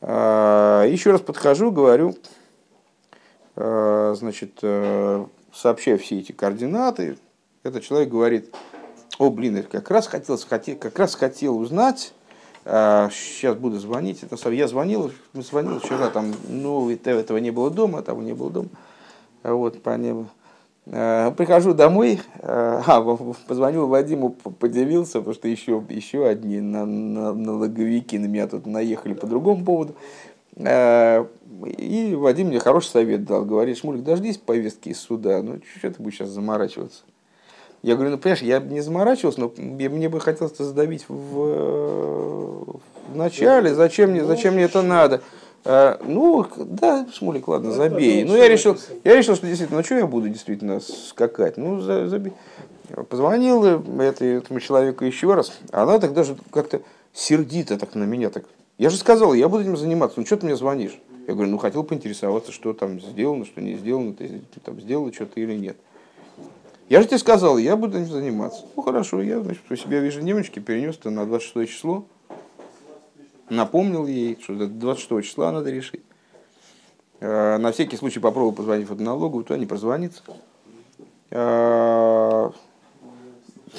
А, еще раз подхожу, говорю, а, значит, э, сообщаю все эти координаты. Этот человек говорит, о, блин, я как раз хотел, как раз хотел узнать, сейчас а, буду звонить. Это, я звонил, звонил вчера, там, ну, этого не было дома, того не было дома. Вот, по небу. Э, прихожу домой, э, а, позвонил Вадиму, поделился, потому что еще, еще одни на, на, налоговики на меня тут наехали по другому поводу. Э, и Вадим мне хороший совет дал. Говорит, Шмулик, дождись повестки из суда. Ну, что ты будешь сейчас заморачиваться? Я говорю, ну, понимаешь, я бы не заморачивался, но мне бы хотелось задавить в, в начале. Зачем мне, зачем мне это надо? А, ну, да, Смулик, ладно, забей. Ну, я решил, я решил, что действительно, ну, что я буду действительно скакать? Ну, забей. Позвонил этому человеку еще раз, она так даже как-то сердито так на меня так. Я же сказал, я буду этим заниматься, ну, что ты мне звонишь? Я говорю, ну, хотел поинтересоваться, что там сделано, что не сделано, ты там сделал что-то или нет. Я же тебе сказал, я буду этим заниматься. Ну, хорошо, я, значит, у себя в ежедневничке перенес это на 26 число напомнил ей, что 26 числа надо решить. Э, на всякий случай попробовал позвонить в налогу, то не прозвонится. Э,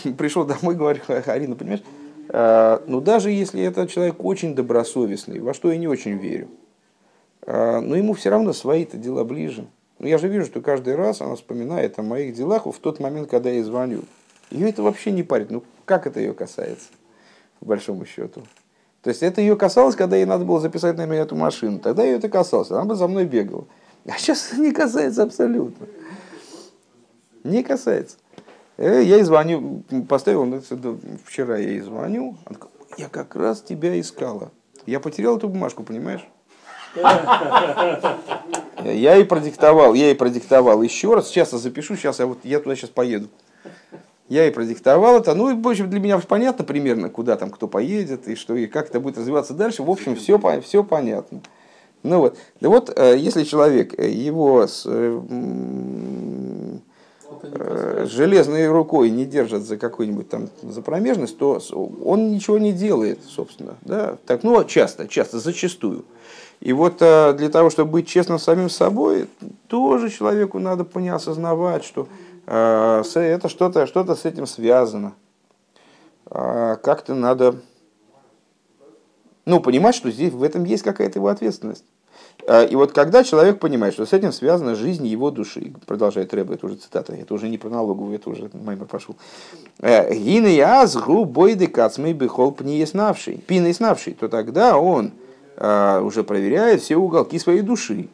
пришел домой, говорю, Арина, понимаешь, ну даже если этот человек очень добросовестный, во что я не очень верю, но ему все равно свои-то дела ближе. Но я же вижу, что каждый раз она вспоминает о моих делах в тот момент, когда я ей звоню. Ее это вообще не парит. Ну, как это ее касается, по большому счету? То есть это ее касалось, когда ей надо было записать на меня эту машину. Тогда ее это касалось, она бы за мной бегала. А сейчас не касается абсолютно. Не касается. Э, я ей звоню, поставил, ну, вчера я ей звоню, я как раз тебя искала. Я потерял эту бумажку, понимаешь? Я ей продиктовал, я ей продиктовал еще раз. Сейчас я запишу, сейчас я вот я туда сейчас поеду. Я и продиктовал это. Ну, в общем, для меня понятно примерно, куда там кто поедет и что и как это будет развиваться дальше. В общем, все, все понятно. Ну вот, да вот, э, если человек э, его с э, железной рукой не держит за какую-нибудь там за промежность, то он ничего не делает, собственно. Да? Так, ну, часто, часто, зачастую. И вот для того, чтобы быть честным самим собой, тоже человеку надо понять, осознавать, что это что-то что с этим связано. А как-то надо ну, понимать, что здесь в этом есть какая-то его ответственность. А, и вот когда человек понимает, что с этим связана жизнь его души, продолжает Рэбе, это уже цитата, это уже не про налоговую, это уже Маймер пошел. «Э, Гины яз гру бойды кацмей бихол пни снавший, пины снавший, то тогда он уже проверяет все уголки своей души.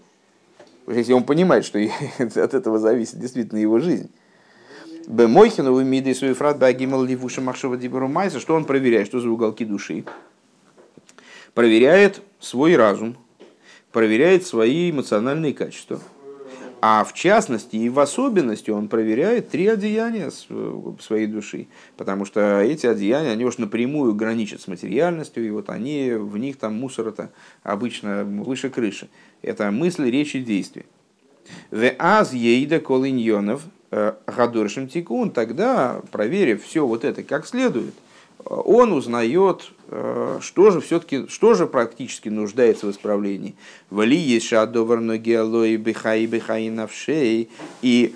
Если он понимает, что от этого зависит действительно его жизнь. Бемойхину миды свой фрат багимал ливуша махшова диберу майса, что он проверяет, что за уголки души проверяет свой разум, проверяет свои эмоциональные качества. А в частности и в особенности он проверяет три одеяния своей души, потому что эти одеяния, они уж напрямую граничат с материальностью, и вот они, в них там мусор это обычно выше крыши. Это мысли, речи, действия. В аз ейда колиньонов гадоршим тикун, тогда, проверив все вот это как следует, он узнает, э, что же все-таки, что же практически нуждается в исправлении. Вали есть шадоварно геолой бихай бихай навшей. И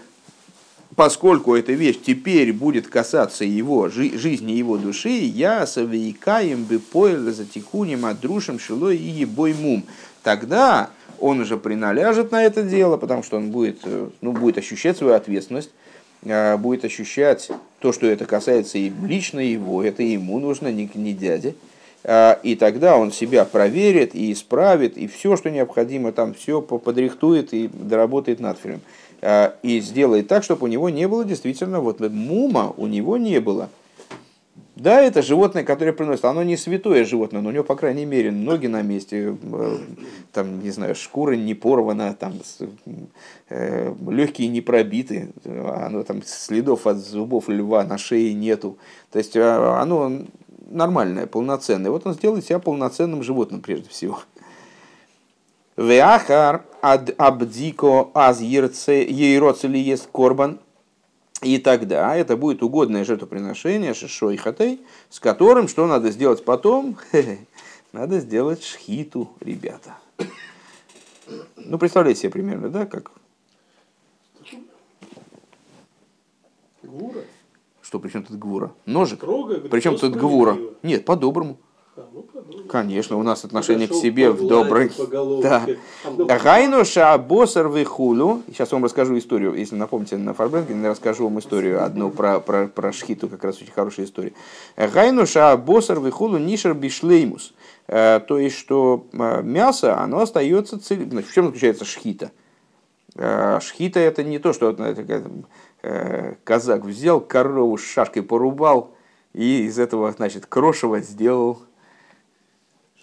поскольку эта вещь теперь будет касаться его, жизни его души, я совейкаем бы поэля за тикунем, адрушем шилой и ебой мум. Тогда он уже приналяжет на это дело, потому что он будет, э, ну, будет ощущать свою ответственность, а, будет ощущать то, что это касается и лично его, это ему нужно, не, не дяде. А, и тогда он себя проверит и исправит, и все, что необходимо, там все подрихтует и доработает надфилем. А, и сделает так, чтобы у него не было действительно, вот мума у него не было. Да, это животное, которое приносит, оно не святое животное, но у него, по крайней мере, ноги на месте, э, там, не знаю, шкура не порвана, там, э, легкие не пробиты, оно там следов от зубов льва на шее нету. То есть э, оно нормальное, полноценное. Вот он сделает себя полноценным животным прежде всего. Веахар ад абдико аз ейроцели есть корбан – и тогда это будет угодное жертвоприношение, шишой хатей, с которым что надо сделать потом? Надо сделать шхиту, ребята. Ну, представляете себе примерно, да, как? Гура? Что, при чем тут гвура? Ножик? Трогай, Причем тут гвура? Нет, по-доброму. Ну, Конечно, у нас отношение к себе в доброй. Да. Гайну шабосар вихулю. Сейчас вам расскажу историю. Если напомните на Фарбенке, расскажу вам историю одну про, про, про шхиту, как раз очень хорошая история. Гайну шабосар вихулю нишер бишлеймус. Э, то есть, что э, мясо, оно остается целым. Значит, в чем заключается шхита? Э, шхита это не то, что казак взял корову с шашкой порубал, и из этого, значит, крошево сделал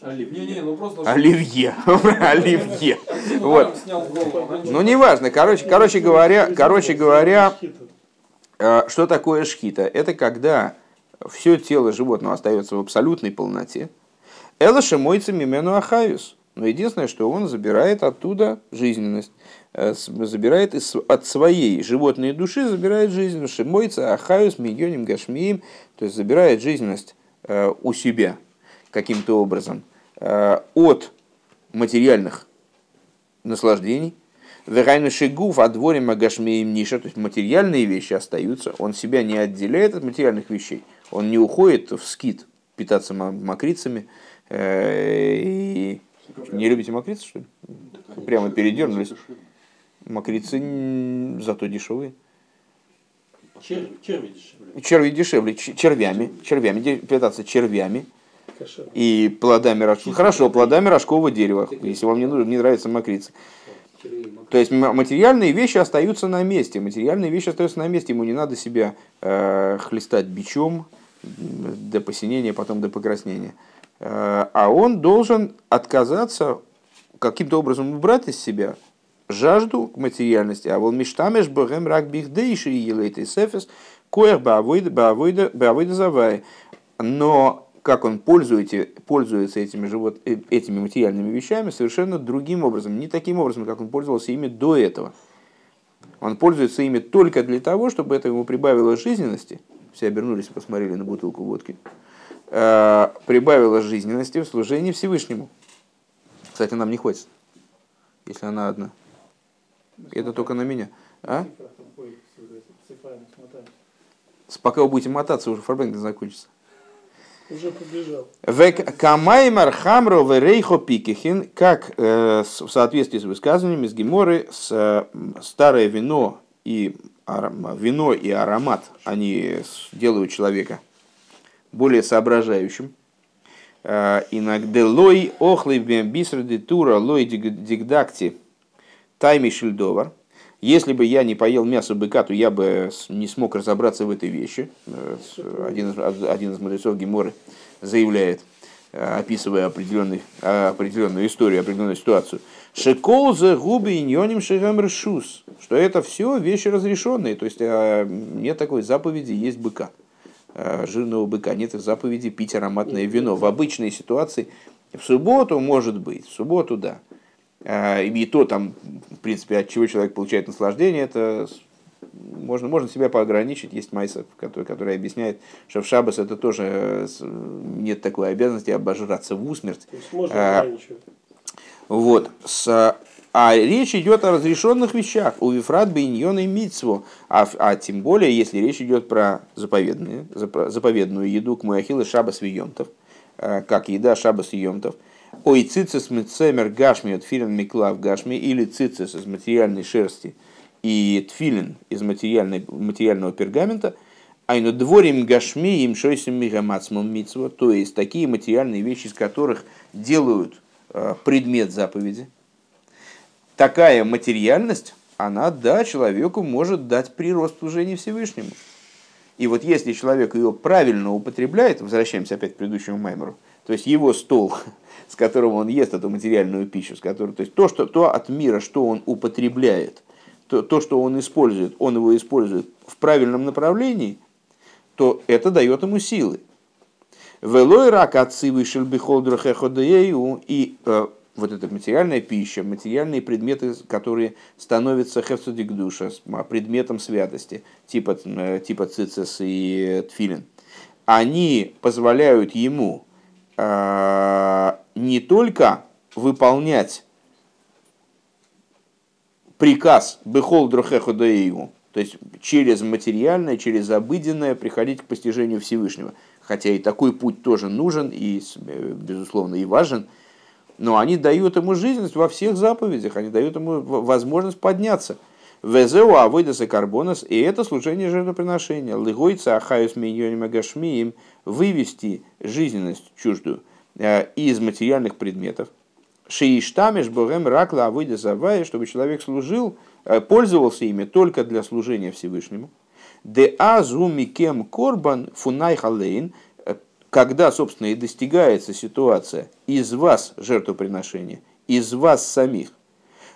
Оливье. ну просто... Оливье. Оливье. Вот. Ну, неважно. Короче, короче говоря, короче говоря, э, что такое шхита? Это когда все тело животного остается в абсолютной полноте. Элаша мойца мимену ахаюс. Но единственное, что он забирает оттуда жизненность. Э, забирает от своей животной души, забирает жизненность. Шимойца ахаюс мигионим гашмиим. То есть забирает жизненность э, у себя каким-то образом э, от материальных наслаждений. Верайну шигув от дворе магашмеем ниша, то есть материальные вещи остаются, он себя не отделяет от материальных вещей, он не уходит в скит питаться мокрицами. Э, и... Не любите мокрицы, что ли? Прямо передернулись. Мокрицы зато дешевые. Черви, черви дешевле. Черви дешевле, червями, червями, питаться червями и плодами рожкового. Хорошо, плодами рожкового дерева, если вам не, нужно, не нравится мокрица. То есть материальные вещи остаются на месте. Материальные вещи остаются на месте. Ему не надо себя э, хлестать бичом до посинения, потом до покраснения. Э, а он должен отказаться, каким-то образом убрать из себя жажду к материальности. А вон мечтамеш богем рак бихдейши и елейты сефес, коях баавойда завай. Но как он пользуется, пользуется этими, живот, э, этими материальными вещами совершенно другим образом, не таким образом, как он пользовался ими до этого. Он пользуется ими только для того, чтобы это ему прибавило жизненности. Все обернулись и посмотрели на бутылку водки. Э, прибавило жизненности в служении Всевышнему. Кстати, нам не хватит, если она одна. Это только на меня. А? Пока вы будете мотаться, уже фарбенг закончится. Уже побежал. Век камаймар хамро в рейхо пикихин, как э, в соответствии с высказываниями с Геморы, с, э, старое вино и вино и аромат, они делают человека более соображающим. Э, иногда лой охлый бисрди тура лой дигдакти тайми шильдовар. Если бы я не поел мясо быка, то я бы не смог разобраться в этой вещи. Э, один из, один из мудрецов Геморы заявляет, э, описывая определенный, определенную историю, определенную ситуацию. Шекол за губы иньоним шигам решус. Что это все вещи разрешенные. То есть нет такой заповеди есть быка. Э, жирного быка, нет заповеди пить ароматное вино. В обычной ситуации в субботу может быть, в субботу да. Э, и то там, в принципе, от чего человек получает наслаждение, это можно, можно себя поограничить. Есть майса, который, который объясняет, что в шабас это тоже э, нет такой обязанности обожраться в усмерть. А, вот. С, а речь идет о разрешенных вещах. У Вифрат Бейньон и Мицву. А, а тем более, если речь идет про заповедные, заповедную еду к Муахилы Шабас Виемтов, э, как еда Шабас Виемтов. Ой, цицис мецемер гашми от филин миклав гашми или цицис из материальной шерсти и тфилин из материальной, материального пергамента, айну дворим гашми им шойсим мигамацмом митцво, то есть такие материальные вещи, из которых делают э, предмет заповеди, такая материальность, она, да, человеку может дать прирост служения Всевышнему. И вот если человек ее правильно употребляет, возвращаемся опять к предыдущему маймеру, то есть его стол, с которым он ест эту материальную пищу, с которой, то есть то, что, то от мира, что он употребляет, то, то, что он использует, он его использует в правильном направлении, то это дает ему силы. Велой рак отцы вышел и э, вот эта материальная пища, материальные предметы, которые становятся хефсудик душа, предметом святости, типа, э, типа цицис и тфилин, они позволяют ему не только выполнять приказ «Бехол дрохеху даеву», то есть через материальное, через обыденное приходить к постижению Всевышнего. Хотя и такой путь тоже нужен и, э, безусловно, и важен – но они дают ему жизненность во всех заповедях, они дают ему возможность подняться. Везеу авойдаса карбонас, и это служение жертвоприношения. Лыгойца ахаюс миньоним агашмием, вывести жизненность чуждую э, из материальных предметов. Шииштамеш богем ракла авойда завая, чтобы человек служил, э, пользовался ими только для служения Всевышнему. Де азу микем корбан фунай халейн – когда, собственно, и достигается ситуация из вас жертвоприношения, из вас самих.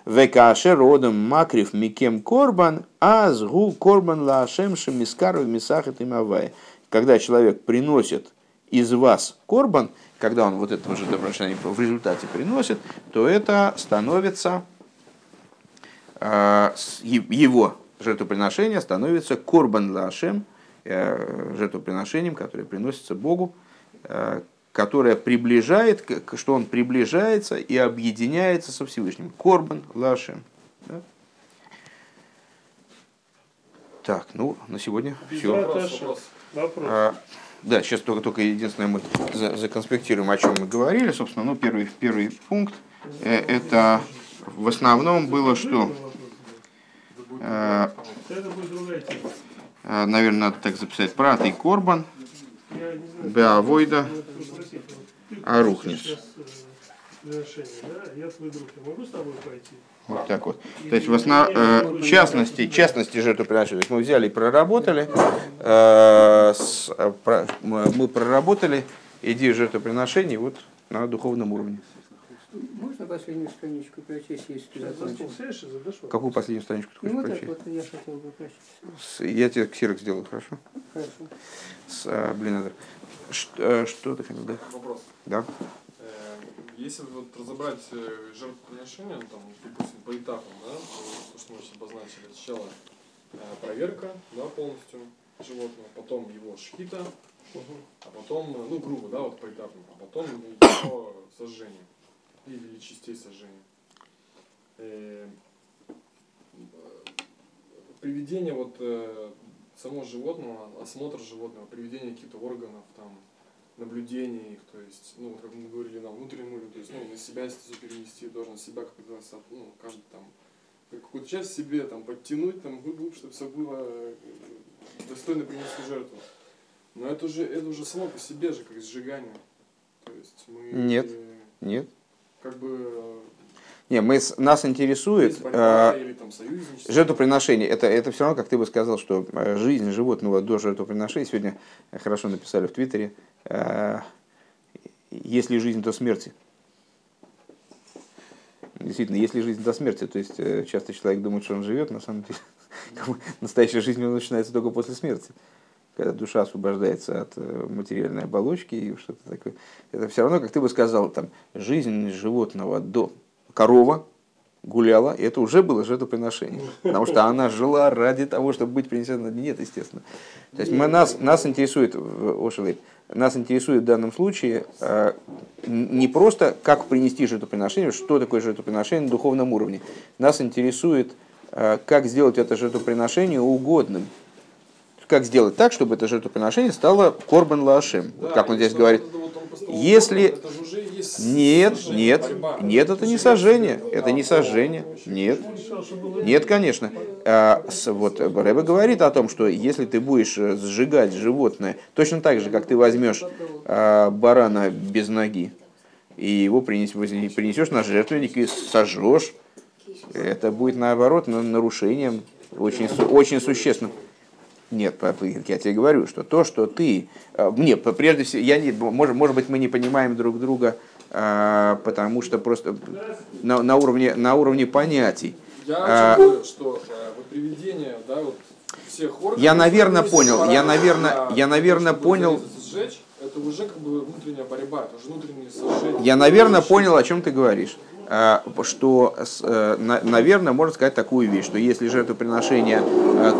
Векаше родом макрив микем корбан, азгу корбан лашем шемискаров мисахат и мавай. Когда человек приносит из вас корбан, когда он вот это жертвоприношение в результате приносит, то это становится э, его жертвоприношение становится корбан лашем, э, жертвоприношением, которое приносится Богу Э, которая приближает, что он приближается и объединяется со Всевышним. Корбан Лашем. Да? Так, ну, на сегодня все. Вопрос. А, да, сейчас только, только единственное мы за, законспектируем, о чем мы говорили. Собственно, ну, первый, первый пункт, э, это в основном было, что... Э, э, наверное, надо так записать. Прат и Корбан – Беавойда Арухнис. Вот так вот. То есть в основ... э, частности, частности жертвоприношения. Мы взяли и проработали, э, с, про, мы проработали идею жертвоприношений вот на духовном уровне. Можно последнюю страничку прочесть, если ты закончишь? Какую последнюю страничку ты хочешь ну, прочесть? Вот я хотел бы прочесть. Я тебе ксерок сделаю, хорошо? Хорошо. С, а, блин, это... Что, э, что ты хотел, да? Вопрос. Да. Э, если вот разобрать э, жертвоприношение, ну, там, допустим, по этапам, да, то, что мы сейчас обозначили, сначала проверка, да, полностью животного, потом его шхита, а потом, ну, грубо, да, вот поэтапно, а потом его сожжение или частей сожжения. Э, приведение вот э, самого животного, осмотр животного, приведение каких-то органов, там, наблюдение их, то есть, ну, как мы говорили, на внутреннюю, то есть, ну, на себя если перенести, должен себя как-то, ну, каждый там, какую-то часть себе там подтянуть, там, чтобы все было э, достойно принести жертву. Но это уже, это уже само по себе же, как сжигание. То есть мы... Нет, нет. Как бы... Не, мы, нас интересует э, жертвоприношение. Это, это все равно, как ты бы сказал, что э, жизнь животного до жертвоприношения, сегодня хорошо написали в Твиттере, э, если жизнь, то смерти. Действительно, если жизнь до смерти, то есть э, часто человек думает, что он живет, на самом деле настоящая жизнь начинается только после смерти когда душа освобождается от э, материальной оболочки и что-то такое. Это все равно, как ты бы сказал, там, жизнь животного до корова гуляла, и это уже было жертвоприношение. Потому что она жила ради того, чтобы быть принесена. Нет, естественно. То есть мы, нас, нас интересует, Ошелей, нас интересует в данном случае э, не просто, как принести жертвоприношение, что такое жертвоприношение на духовном уровне. Нас интересует, э, как сделать это жертвоприношение угодным как сделать так, чтобы это жертвоприношение стало корбан лашем. Да, вот как он здесь говорит. Если... Нет, нет, нет, это не сожжение. Это не сожжение. Нет. Нет, конечно. А, вот Рэбе говорит о том, что если ты будешь э, сжигать животное, точно так же, как ты возьмешь а, барана без ноги, и его принесешь, принесешь на жертвенник и сожжешь, это будет наоборот нарушением очень, очень существенным. Нет, я тебе говорю, что то, что ты... Э, нет, прежде всего, я не, может, может быть, мы не понимаем друг друга, э, потому что просто на, на, уровне, на уровне понятий. Я а, что вот приведение, да, вот всех органов... Я, наверное, понял, я, наверное, я, наверное, понял... Сжечь, это уже как бы внутренняя борьба, это уже внутреннее сожжение. Я, наверное, понял, о чем ты говоришь что, наверное, можно сказать такую вещь, что если жертвоприношение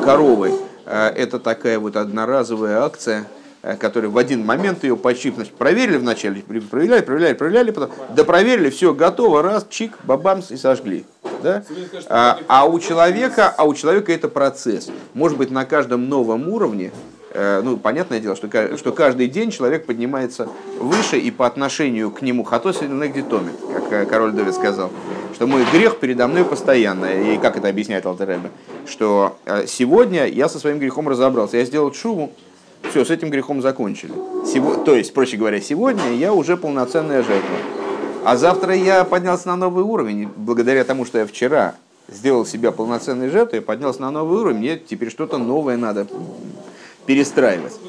коровы Э, это такая вот одноразовая акция, э, которая в один момент ее почип, значит, проверили вначале, проверяли, проверяли, проверяли, потом допроверили, все готово, раз, чик, бабамс и сожгли. Да? А, а у человека, а у человека это процесс. Может быть, на каждом новом уровне, э, ну, понятное дело, что, что каждый день человек поднимается выше и по отношению к нему хатос нагдитоме, как король Давид сказал что мой грех передо мной постоянно. И как это объясняет Алтеребе? Что э, сегодня я со своим грехом разобрался, я сделал шуву, все, с этим грехом закончили. Сего, то есть, проще говоря, сегодня я уже полноценная жертва. А завтра я поднялся на новый уровень, благодаря тому, что я вчера сделал себя полноценной жертвой, поднялся на новый уровень, мне теперь что-то новое надо перестраивать.